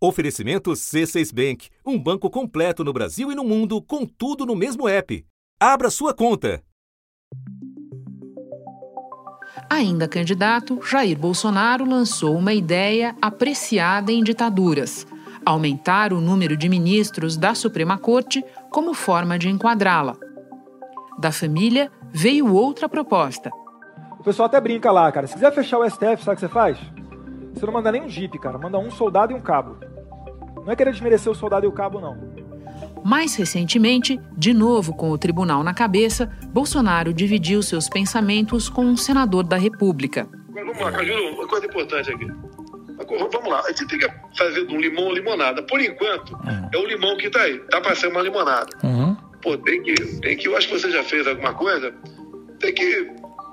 Oferecimento C6 Bank, um banco completo no Brasil e no mundo, com tudo no mesmo app. Abra sua conta. Ainda candidato, Jair Bolsonaro lançou uma ideia apreciada em ditaduras: aumentar o número de ministros da Suprema Corte como forma de enquadrá-la. Da família veio outra proposta. O pessoal até brinca lá, cara. Se quiser fechar o STF, sabe o que você faz? Você não manda nem um jipe, cara. Manda um soldado e um cabo. Não é querer desmerecer o soldado e o cabo, não. Mais recentemente, de novo com o tribunal na cabeça, Bolsonaro dividiu seus pensamentos com um senador da República. Vamos lá, Cajuru, uma coisa importante aqui. Vamos lá, a gente tem que fazer de um limão limonada. Por enquanto, uhum. é o limão que está aí. Está para ser uma limonada. Uhum. Pô, tem que, tem que. Eu acho que você já fez alguma coisa. Tem que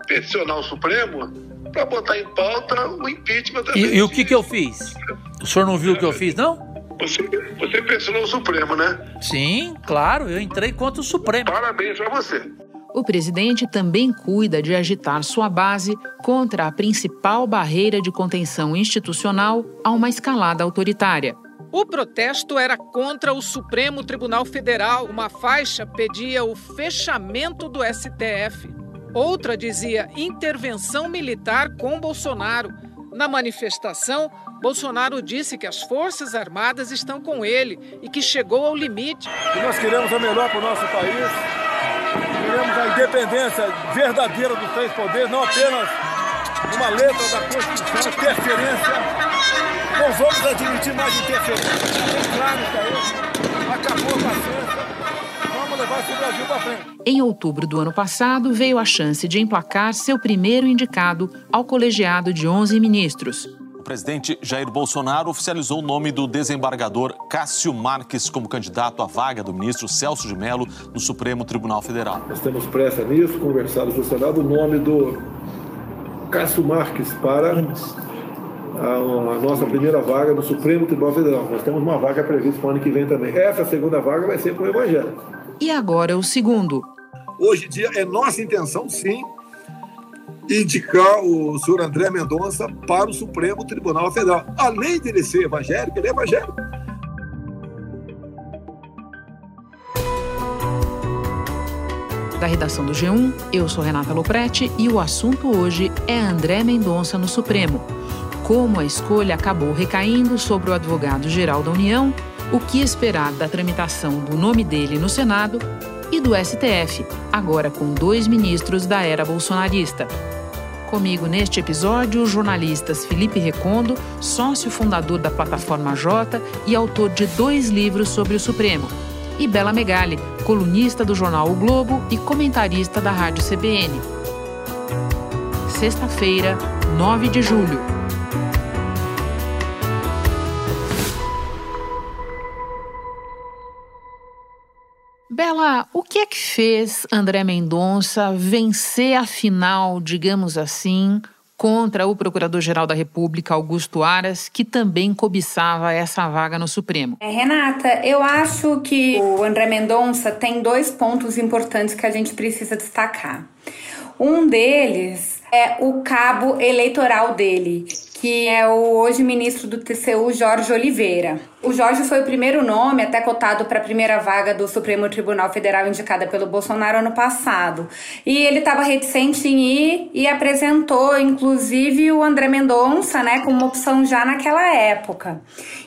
peticionar o Supremo para botar em pauta o impeachment também. E, e o que, que eu fiz? O senhor não viu o que eu fiz, não? Você, você peticionou o Supremo, né? Sim, claro, eu entrei contra o Supremo. Parabéns para você. O presidente também cuida de agitar sua base contra a principal barreira de contenção institucional a uma escalada autoritária. O protesto era contra o Supremo Tribunal Federal. Uma faixa pedia o fechamento do STF. Outra dizia intervenção militar com Bolsonaro. Na manifestação, Bolsonaro disse que as Forças Armadas estão com ele e que chegou ao limite. E nós queremos o melhor para o nosso país, queremos a independência verdadeira dos três poderes, não apenas uma letra da Constituição, interferência. Não vamos admitir mais interferência. Está claro isso aí. Acabou a paciência levar esse Brasil para frente. Em outubro do ano passado, veio a chance de emplacar seu primeiro indicado ao colegiado de 11 ministros. O presidente Jair Bolsonaro oficializou o nome do desembargador Cássio Marques como candidato à vaga do ministro Celso de Mello no Supremo Tribunal Federal. Nós temos pressa nisso, conversado com o Senado, o nome do Cássio Marques para a, nossa primeira vaga no Supremo Tribunal Federal. Nós temos uma vaga prevista para o ano que vem também. Essa segunda vaga vai ser para o Evangelho. E agora o segundo. Hoje em dia é nossa intenção, sim, indicar o senhor André Mendonça para o Supremo Tribunal Federal. Além de ele ser evangélico, ele é evangélico. Da redação do G1, eu sou Renata Loprete e o assunto hoje é André Mendonça no Supremo. Como a escolha acabou recaindo sobre o advogado-geral da União o que esperar da tramitação do nome dele no Senado e do STF, agora com dois ministros da era bolsonarista. Comigo neste episódio, os jornalistas Felipe Recondo, sócio fundador da plataforma J e autor de dois livros sobre o Supremo, e Bela Megali, colunista do jornal O Globo e comentarista da Rádio CBN. Sexta-feira, 9 de julho. O que é que fez André Mendonça vencer a final, digamos assim, contra o Procurador-Geral da República, Augusto Aras, que também cobiçava essa vaga no Supremo? É, Renata, eu acho que o André Mendonça tem dois pontos importantes que a gente precisa destacar. Um deles é o cabo eleitoral dele, que é o hoje ministro do TCU, Jorge Oliveira. O Jorge foi o primeiro nome, até cotado para a primeira vaga do Supremo Tribunal Federal indicada pelo Bolsonaro ano passado. E ele estava reticente em ir e apresentou, inclusive, o André Mendonça, né, como opção já naquela época.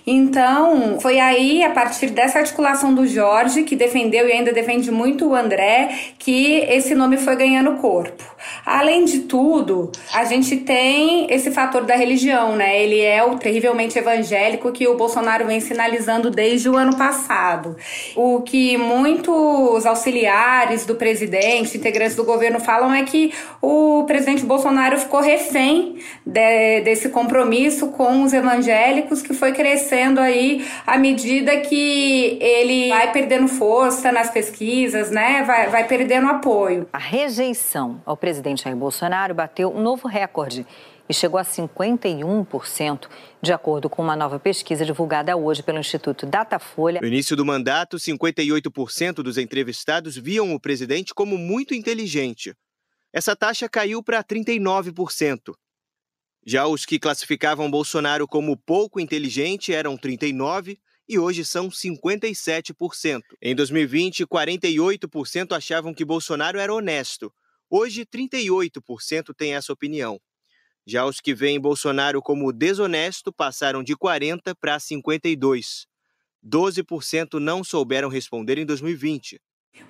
Então, foi aí, a partir dessa articulação do Jorge, que defendeu e ainda defende muito o André, que esse nome foi ganhando corpo. Além de tudo, a gente tem esse fator da religião, né? Ele é o terrivelmente evangélico que o Bolsonaro vem sinalizando desde o ano passado. O que muitos auxiliares do presidente, integrantes do governo falam é que o presidente Bolsonaro ficou refém de, desse compromisso com os evangélicos que foi crescendo aí à medida que ele vai perdendo força nas pesquisas, né? Vai, vai perdendo apoio. A rejeição ao presidente Jair Bolsonaro bateu um novo recorde e chegou a 51%, de acordo com uma nova pesquisa divulgada hoje pelo Instituto Datafolha. No início do mandato, 58% dos entrevistados viam o presidente como muito inteligente. Essa taxa caiu para 39%. Já os que classificavam Bolsonaro como pouco inteligente eram 39 e hoje são 57%. Em 2020, 48% achavam que Bolsonaro era honesto. Hoje, 38% têm essa opinião. Já os que veem Bolsonaro como desonesto passaram de 40 para 52. 12% não souberam responder em 2020.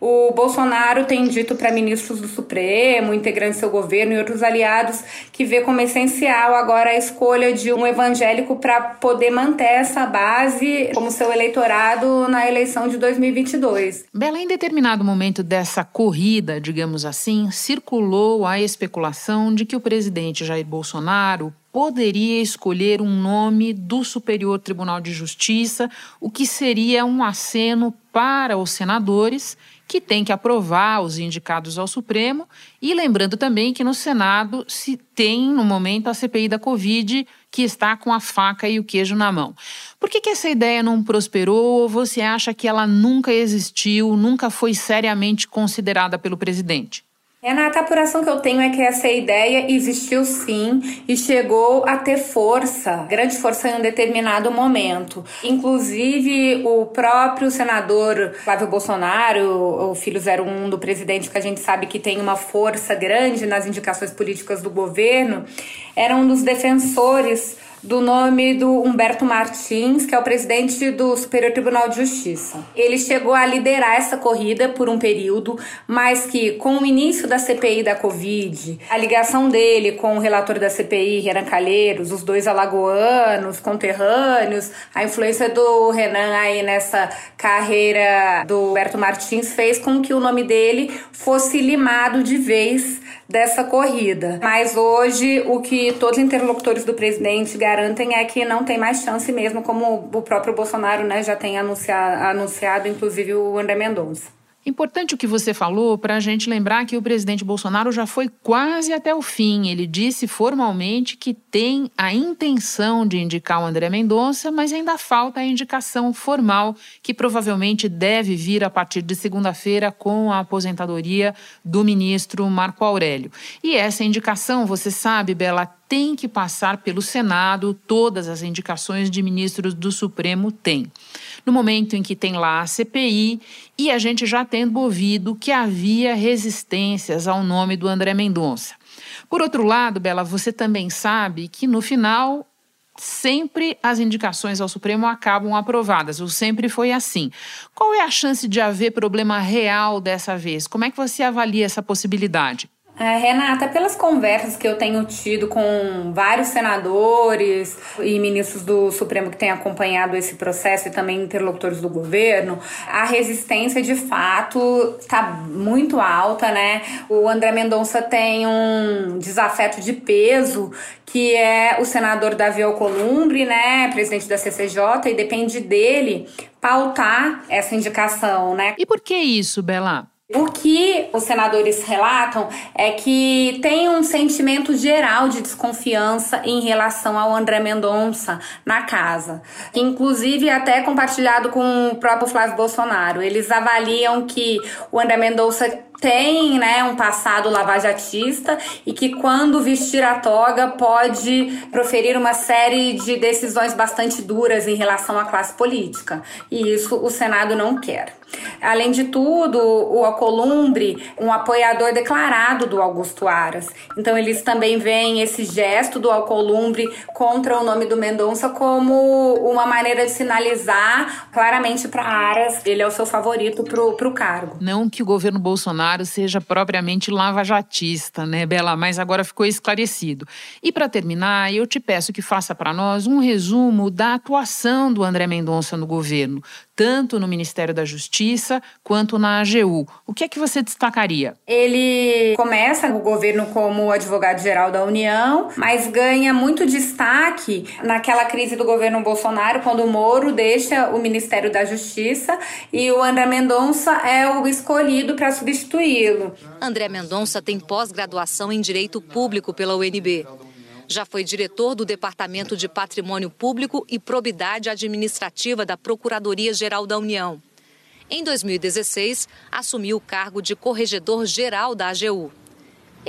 O Bolsonaro tem dito para ministros do Supremo, integrantes do seu governo e outros aliados que vê como essencial agora a escolha de um evangélico para poder manter essa base como seu eleitorado na eleição de 2022. Bela, em determinado momento dessa corrida, digamos assim, circulou a especulação de que o presidente Jair Bolsonaro poderia escolher um nome do Superior Tribunal de Justiça, o que seria um aceno para os senadores que têm que aprovar os indicados ao Supremo. E lembrando também que no Senado se tem, no momento, a CPI da Covid, que está com a faca e o queijo na mão. Por que, que essa ideia não prosperou ou você acha que ela nunca existiu, nunca foi seriamente considerada pelo presidente? Renata, a apuração que eu tenho é que essa ideia existiu sim e chegou a ter força, grande força em um determinado momento. Inclusive, o próprio senador Flávio Bolsonaro, o filho 01 do presidente, que a gente sabe que tem uma força grande nas indicações políticas do governo, era um dos defensores do nome do Humberto Martins, que é o presidente do Superior Tribunal de Justiça. Ele chegou a liderar essa corrida por um período, mas que com o início da CPI da Covid, a ligação dele com o relator da CPI, Renan Calheiros, os dois alagoanos, conterrâneos, a influência do Renan aí nessa carreira do Humberto Martins fez com que o nome dele fosse limado de vez dessa corrida. Mas hoje o que todos os interlocutores do presidente garantem é que não tem mais chance mesmo, como o próprio Bolsonaro né, já tem anunciado, anunciado inclusive o André Mendonça. Importante o que você falou para a gente lembrar que o presidente Bolsonaro já foi quase até o fim. Ele disse formalmente que tem a intenção de indicar o André Mendonça, mas ainda falta a indicação formal, que provavelmente deve vir a partir de segunda-feira com a aposentadoria do ministro Marco Aurélio. E essa indicação, você sabe, Bela, tem que passar pelo Senado, todas as indicações de ministros do Supremo têm no momento em que tem lá a CPI e a gente já tendo ouvido que havia resistências ao nome do André Mendonça. Por outro lado, Bela, você também sabe que no final sempre as indicações ao Supremo acabam aprovadas, ou sempre foi assim. Qual é a chance de haver problema real dessa vez? Como é que você avalia essa possibilidade? É, Renata, pelas conversas que eu tenho tido com vários senadores e ministros do Supremo que têm acompanhado esse processo e também interlocutores do governo, a resistência de fato está muito alta, né? O André Mendonça tem um desafeto de peso que é o senador Davi Alcolumbre, né, presidente da CCJ, e depende dele pautar essa indicação, né? E por que isso, Bela? O que os senadores relatam é que tem um sentimento geral de desconfiança em relação ao André Mendonça na casa, inclusive até compartilhado com o próprio Flávio Bolsonaro. Eles avaliam que o André Mendonça tem né, um passado lavajatista e que, quando vestir a toga, pode proferir uma série de decisões bastante duras em relação à classe política. E isso o Senado não quer. Além de tudo, o Alcolumbre, um apoiador declarado do Augusto Aras. Então, eles também veem esse gesto do Alcolumbre contra o nome do Mendonça como uma maneira de sinalizar claramente para Aras ele é o seu favorito para o cargo. Não que o governo Bolsonaro seja propriamente lavajatista, né, Bela? Mas agora ficou esclarecido. E para terminar, eu te peço que faça para nós um resumo da atuação do André Mendonça no governo, tanto no Ministério da Justiça quanto na AGU. O que é que você destacaria? Ele começa o governo como advogado-geral da União, mas ganha muito destaque naquela crise do governo Bolsonaro, quando o Moro deixa o Ministério da Justiça e o André Mendonça é o escolhido para substituí-lo. André Mendonça tem pós-graduação em Direito Público pela UNB. Já foi diretor do Departamento de Patrimônio Público e Probidade Administrativa da Procuradoria-Geral da União. Em 2016, assumiu o cargo de corregedor-geral da AGU.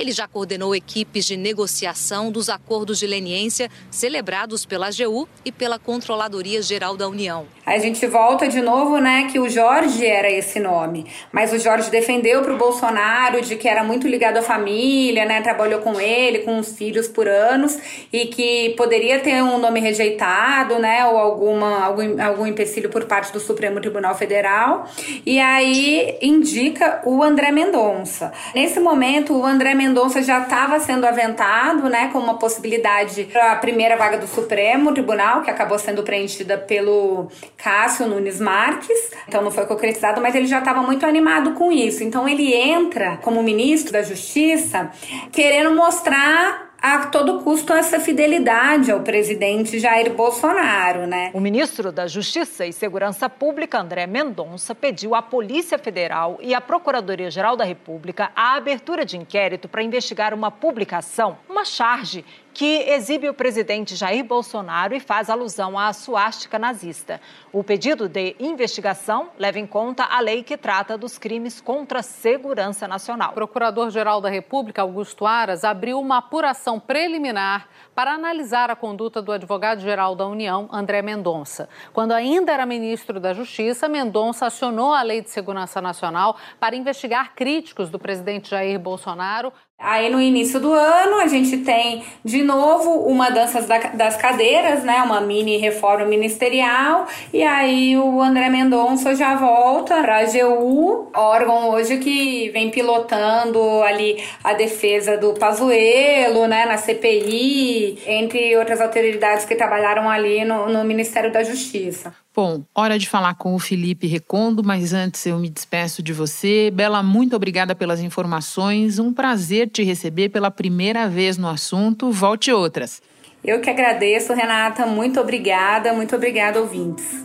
Ele já coordenou equipes de negociação dos acordos de leniência celebrados pela AGU e pela Controladoria Geral da União. A gente volta de novo, né, que o Jorge era esse nome, mas o Jorge defendeu para o Bolsonaro de que era muito ligado à família, né, trabalhou com ele, com os filhos por anos e que poderia ter um nome rejeitado, né, ou alguma algum, algum empecilho por parte do Supremo Tribunal Federal. E aí indica o André Mendonça. Nesse momento, o André Mendonça já estava sendo aventado, né, como uma possibilidade para a primeira vaga do Supremo Tribunal, que acabou sendo preenchida pelo Cássio Nunes Marques, então não foi concretizado, mas ele já estava muito animado com isso. Então ele entra como ministro da Justiça querendo mostrar a todo custo essa fidelidade ao presidente Jair Bolsonaro, né? O ministro da Justiça e Segurança Pública, André Mendonça, pediu à Polícia Federal e à Procuradoria-Geral da República a abertura de inquérito para investigar uma publicação, uma charge que exibe o presidente Jair Bolsonaro e faz alusão à suástica nazista. O pedido de investigação leva em conta a lei que trata dos crimes contra a segurança nacional. Procurador-Geral da República, Augusto Aras, abriu uma apuração preliminar para analisar a conduta do advogado-geral da União, André Mendonça. Quando ainda era ministro da Justiça, Mendonça acionou a Lei de Segurança Nacional para investigar críticos do presidente Jair Bolsonaro Aí no início do ano a gente tem de novo uma dança das cadeiras, né? Uma mini reforma ministerial. E aí o André Mendonça já volta para a AGU, órgão hoje que vem pilotando ali a defesa do Pazuello, né? Na CPI, entre outras autoridades que trabalharam ali no, no Ministério da Justiça. Bom, hora de falar com o Felipe Recondo, mas antes eu me despeço de você. Bela, muito obrigada pelas informações. Um prazer te receber pela primeira vez no assunto. Volte outras. Eu que agradeço, Renata. Muito obrigada. Muito obrigada, ouvintes.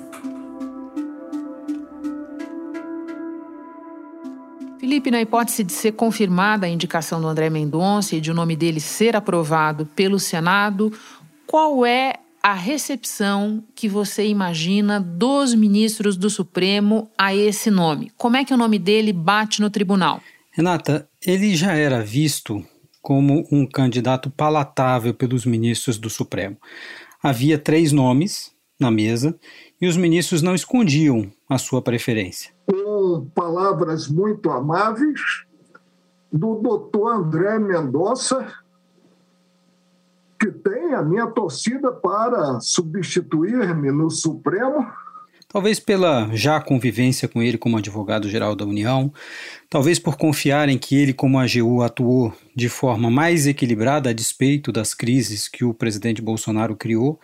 Felipe, na hipótese de ser confirmada a indicação do André Mendonça e de o nome dele ser aprovado pelo Senado, qual é a recepção que você imagina dos ministros do Supremo a esse nome? Como é que o nome dele bate no tribunal? Renata, ele já era visto como um candidato palatável pelos ministros do Supremo. Havia três nomes na mesa e os ministros não escondiam a sua preferência. Com palavras muito amáveis do doutor André Mendonça, que tem a minha torcida para substituir-me no Supremo. Talvez pela já convivência com ele como advogado-geral da União, talvez por confiarem que ele, como AGU, atuou de forma mais equilibrada a despeito das crises que o presidente Bolsonaro criou,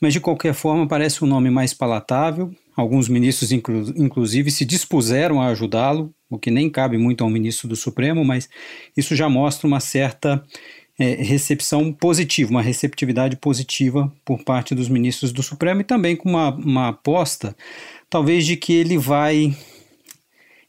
mas de qualquer forma parece um nome mais palatável. Alguns ministros, inclu inclusive, se dispuseram a ajudá-lo, o que nem cabe muito ao ministro do Supremo, mas isso já mostra uma certa é, recepção positiva, uma receptividade positiva por parte dos ministros do Supremo e também com uma, uma aposta, talvez, de que ele vai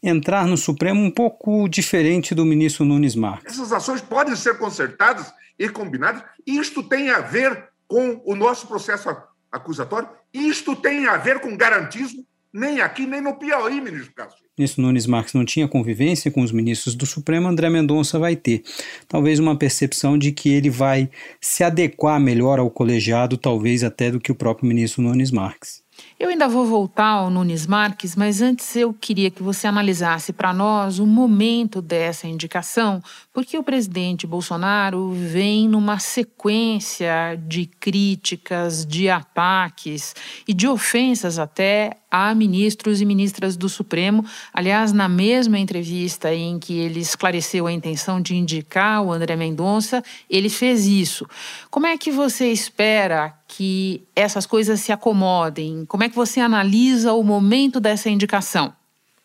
entrar no Supremo um pouco diferente do ministro Nunes Marques. Essas ações podem ser consertadas e combinadas, isto tem a ver com o nosso processo acusatório, isto tem a ver com garantismo, nem aqui, nem no Piauí, ministro Cássio ministro Nunes Marques não tinha convivência com os ministros do Supremo, André Mendonça vai ter. Talvez uma percepção de que ele vai se adequar melhor ao colegiado, talvez até do que o próprio ministro Nunes Marques. Eu ainda vou voltar ao Nunes Marques, mas antes eu queria que você analisasse para nós o momento dessa indicação, porque o presidente Bolsonaro vem numa sequência de críticas, de ataques e de ofensas até a ministros e ministras do Supremo. Aliás, na mesma entrevista em que ele esclareceu a intenção de indicar o André Mendonça, ele fez isso. Como é que você espera que essas coisas se acomodem? Como é que você analisa o momento dessa indicação?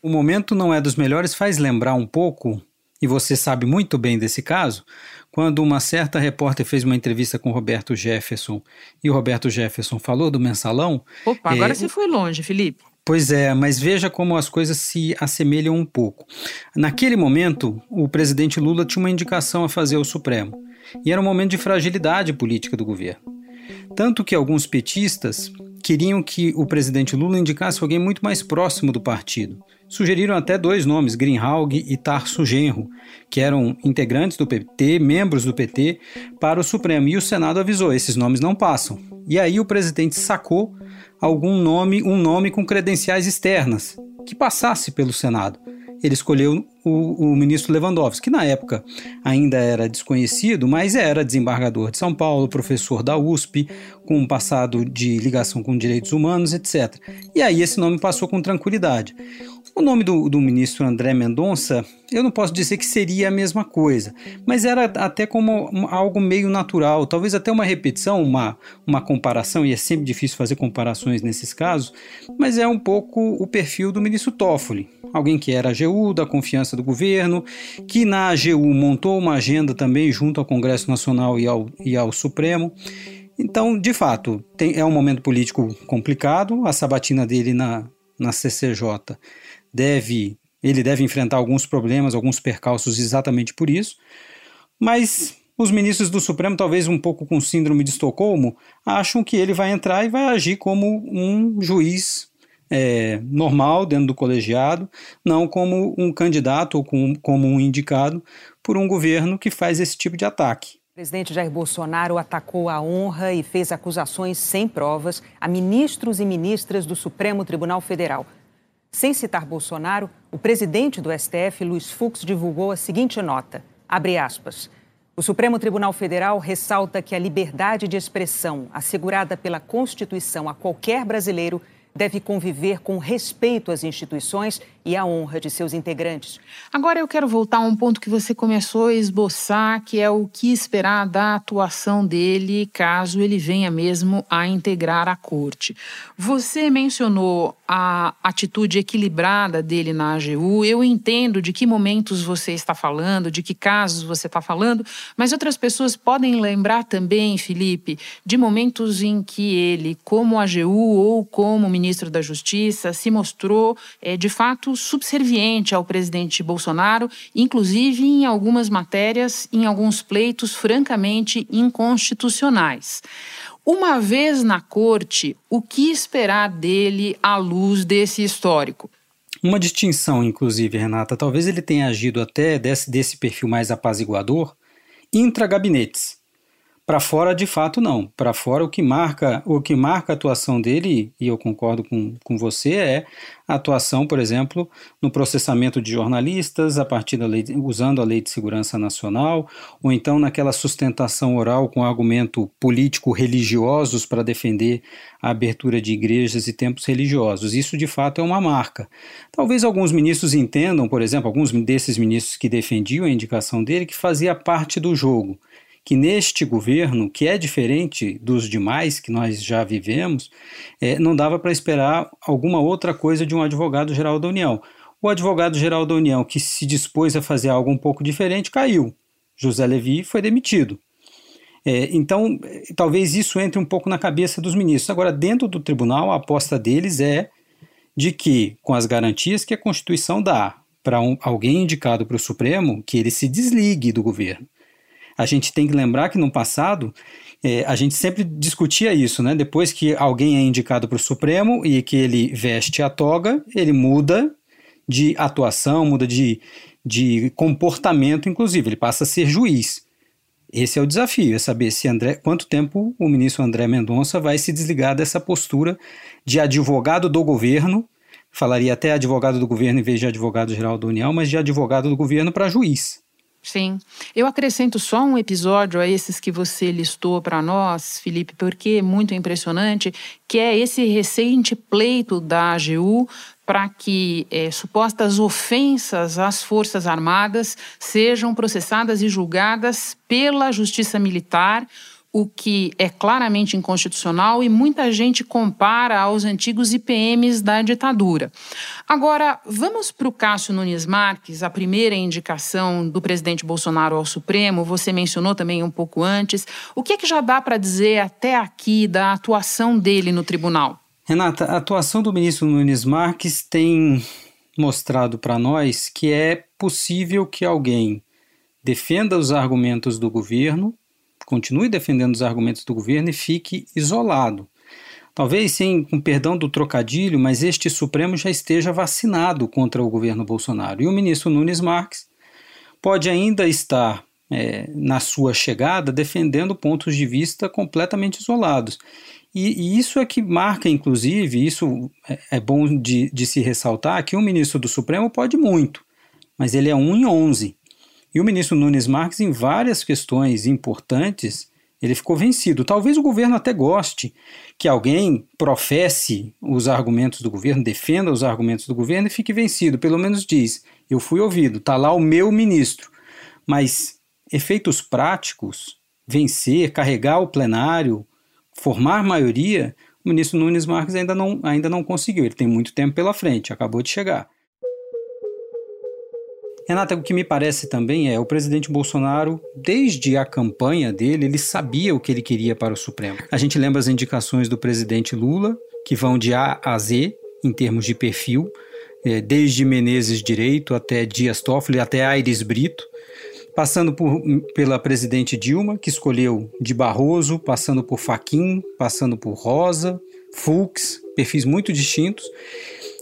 O momento não é dos melhores, faz lembrar um pouco, e você sabe muito bem desse caso, quando uma certa repórter fez uma entrevista com Roberto Jefferson e o Roberto Jefferson falou do mensalão. Opa, agora é, você foi longe, Felipe. Pois é, mas veja como as coisas se assemelham um pouco. Naquele momento, o presidente Lula tinha uma indicação a fazer ao Supremo. E era um momento de fragilidade política do governo. Tanto que alguns petistas queriam que o presidente Lula indicasse alguém muito mais próximo do partido. Sugeriram até dois nomes, Greenhalg e Tarso Genro, que eram integrantes do PT, membros do PT, para o Supremo. E o Senado avisou: esses nomes não passam. E aí o presidente sacou algum nome, um nome com credenciais externas, que passasse pelo Senado ele escolheu o, o, ministro Lewandowski, que na época ainda era desconhecido, mas era desembargador de São Paulo, professor da USP, com um passado de ligação com direitos humanos, etc. E aí esse nome passou com tranquilidade. O nome do, do ministro André Mendonça, eu não posso dizer que seria a mesma coisa, mas era até como algo meio natural, talvez até uma repetição, uma, uma comparação, e é sempre difícil fazer comparações nesses casos, mas é um pouco o perfil do ministro Toffoli, alguém que era AGU, da confiança do governo, que na AGU montou uma agenda também junto ao Congresso Nacional e ao, e ao Supremo. Então, de fato, tem, é um momento político complicado, a sabatina dele na, na CCJ deve ele deve enfrentar alguns problemas, alguns percalços exatamente por isso, mas os ministros do Supremo, talvez um pouco com síndrome de Estocolmo, acham que ele vai entrar e vai agir como um juiz é, normal dentro do colegiado, não como um candidato ou com, como um indicado por um governo que faz esse tipo de ataque. O presidente Jair Bolsonaro atacou a honra e fez acusações sem provas a ministros e ministras do Supremo Tribunal Federal. Sem citar Bolsonaro, o presidente do STF, Luiz Fux, divulgou a seguinte nota: abre aspas. O Supremo Tribunal Federal ressalta que a liberdade de expressão assegurada pela Constituição a qualquer brasileiro deve conviver com respeito às instituições e à honra de seus integrantes. Agora eu quero voltar a um ponto que você começou a esboçar, que é o que esperar da atuação dele caso ele venha mesmo a integrar a corte. Você mencionou a atitude equilibrada dele na AGU. Eu entendo de que momentos você está falando, de que casos você está falando, mas outras pessoas podem lembrar também, Felipe, de momentos em que ele, como AGU ou como ministro da Justiça, se mostrou é, de fato subserviente ao presidente Bolsonaro, inclusive em algumas matérias, em alguns pleitos francamente inconstitucionais. Uma vez na corte, o que esperar dele à luz desse histórico? Uma distinção, inclusive, Renata, talvez ele tenha agido até desse, desse perfil mais apaziguador intra-gabinetes. Para fora, de fato, não. Para fora, o que marca o que marca a atuação dele, e eu concordo com, com você, é a atuação, por exemplo, no processamento de jornalistas a partir da lei, usando a Lei de Segurança Nacional, ou então naquela sustentação oral com argumento político religiosos para defender a abertura de igrejas e templos religiosos. Isso, de fato, é uma marca. Talvez alguns ministros entendam, por exemplo, alguns desses ministros que defendiam a indicação dele, que fazia parte do jogo que neste governo, que é diferente dos demais que nós já vivemos, é, não dava para esperar alguma outra coisa de um advogado-geral da União. O advogado-geral da União, que se dispôs a fazer algo um pouco diferente, caiu. José Levi foi demitido. É, então, talvez isso entre um pouco na cabeça dos ministros. Agora, dentro do tribunal, a aposta deles é de que, com as garantias que a Constituição dá para um, alguém indicado para o Supremo, que ele se desligue do governo. A gente tem que lembrar que no passado é, a gente sempre discutia isso, né? Depois que alguém é indicado para o Supremo e que ele veste a toga, ele muda de atuação, muda de, de comportamento, inclusive, ele passa a ser juiz. Esse é o desafio, é saber se André, quanto tempo o ministro André Mendonça vai se desligar dessa postura de advogado do governo, falaria até advogado do governo em vez de advogado geral da União, mas de advogado do governo para juiz. Sim. Eu acrescento só um episódio a esses que você listou para nós, Felipe, porque é muito impressionante, que é esse recente pleito da AGU para que é, supostas ofensas às Forças Armadas sejam processadas e julgadas pela Justiça Militar o que é claramente inconstitucional e muita gente compara aos antigos IPMs da ditadura. Agora, vamos para o Cássio Nunes Marques, a primeira indicação do presidente Bolsonaro ao Supremo, você mencionou também um pouco antes. O que é que já dá para dizer até aqui da atuação dele no tribunal? Renata, a atuação do ministro Nunes Marques tem mostrado para nós que é possível que alguém defenda os argumentos do governo continue defendendo os argumentos do governo e fique isolado. Talvez, sem com perdão do trocadilho, mas este Supremo já esteja vacinado contra o governo Bolsonaro. E o ministro Nunes Marques pode ainda estar, é, na sua chegada, defendendo pontos de vista completamente isolados. E, e, isso é que marca, inclusive, isso é, é bom de, de, se ressaltar, que o ministro do Supremo pode muito, mas ele é um em onze. E o ministro Nunes Marques, em várias questões importantes, ele ficou vencido. Talvez o governo até goste que alguém professe os argumentos do governo, defenda os argumentos do governo e fique vencido. Pelo menos diz: eu fui ouvido, está lá o meu ministro. Mas efeitos práticos, vencer, carregar o plenário, formar maioria, o ministro Nunes Marques ainda não, ainda não conseguiu. Ele tem muito tempo pela frente, acabou de chegar. Renata, o que me parece também é o presidente Bolsonaro, desde a campanha dele, ele sabia o que ele queria para o Supremo. A gente lembra as indicações do presidente Lula, que vão de A a Z em termos de perfil, é, desde Menezes Direito até Dias Toffoli, até Aires Brito, passando por, pela presidente Dilma, que escolheu de Barroso, passando por Faquim, passando por Rosa, Fux, perfis muito distintos.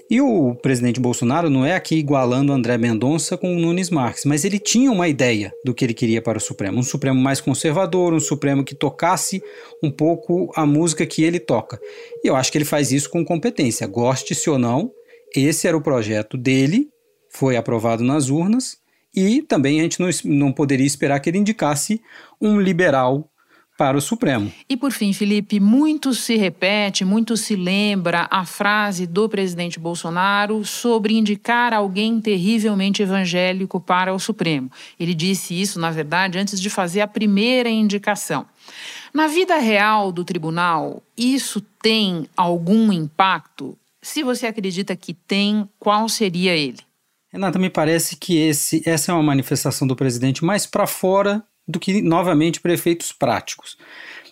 E o presidente Bolsonaro não é aqui igualando André Mendonça com o Nunes Marques, mas ele tinha uma ideia do que ele queria para o Supremo. Um Supremo mais conservador, um Supremo que tocasse um pouco a música que ele toca. E eu acho que ele faz isso com competência. Goste-se ou não, esse era o projeto dele, foi aprovado nas urnas, e também a gente não, não poderia esperar que ele indicasse um liberal para o Supremo. E por fim, Felipe, muito se repete, muito se lembra a frase do presidente Bolsonaro sobre indicar alguém terrivelmente evangélico para o Supremo. Ele disse isso, na verdade, antes de fazer a primeira indicação. Na vida real do tribunal, isso tem algum impacto? Se você acredita que tem, qual seria ele? Renata, me parece que esse, essa é uma manifestação do presidente mais para fora do que, novamente, prefeitos práticos.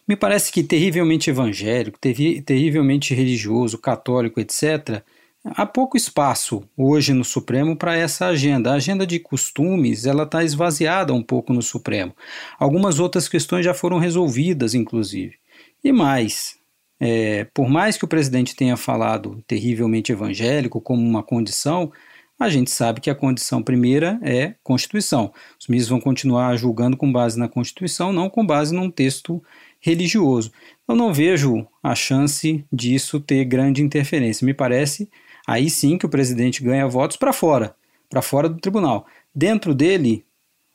Me parece que terrivelmente evangélico, terri terrivelmente religioso, católico, etc., há pouco espaço hoje no Supremo para essa agenda. A agenda de costumes ela está esvaziada um pouco no Supremo. Algumas outras questões já foram resolvidas, inclusive. E mais, é, por mais que o presidente tenha falado terrivelmente evangélico como uma condição, a gente sabe que a condição primeira é Constituição. Os ministros vão continuar julgando com base na Constituição, não com base num texto religioso. Eu não vejo a chance disso ter grande interferência. Me parece aí sim que o presidente ganha votos para fora, para fora do tribunal. Dentro dele,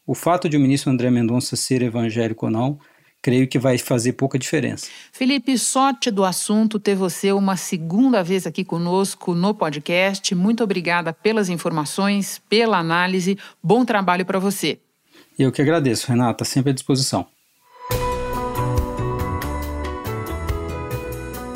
o fato de o ministro André Mendonça ser evangélico ou não creio que vai fazer pouca diferença. Felipe, sorte do assunto ter você uma segunda vez aqui conosco no podcast. Muito obrigada pelas informações, pela análise. Bom trabalho para você. Eu que agradeço, Renata, sempre à disposição.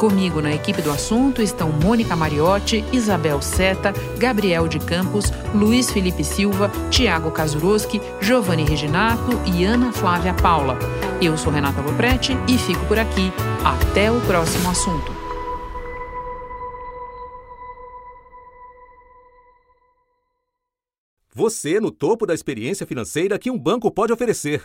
Comigo na equipe do assunto estão Mônica Mariotti, Isabel Seta, Gabriel de Campos, Luiz Felipe Silva, Tiago Kazuroski, Giovanni Reginato e Ana Flávia Paula. Eu sou Renata Loprete e fico por aqui. Até o próximo assunto. Você no topo da experiência financeira que um banco pode oferecer.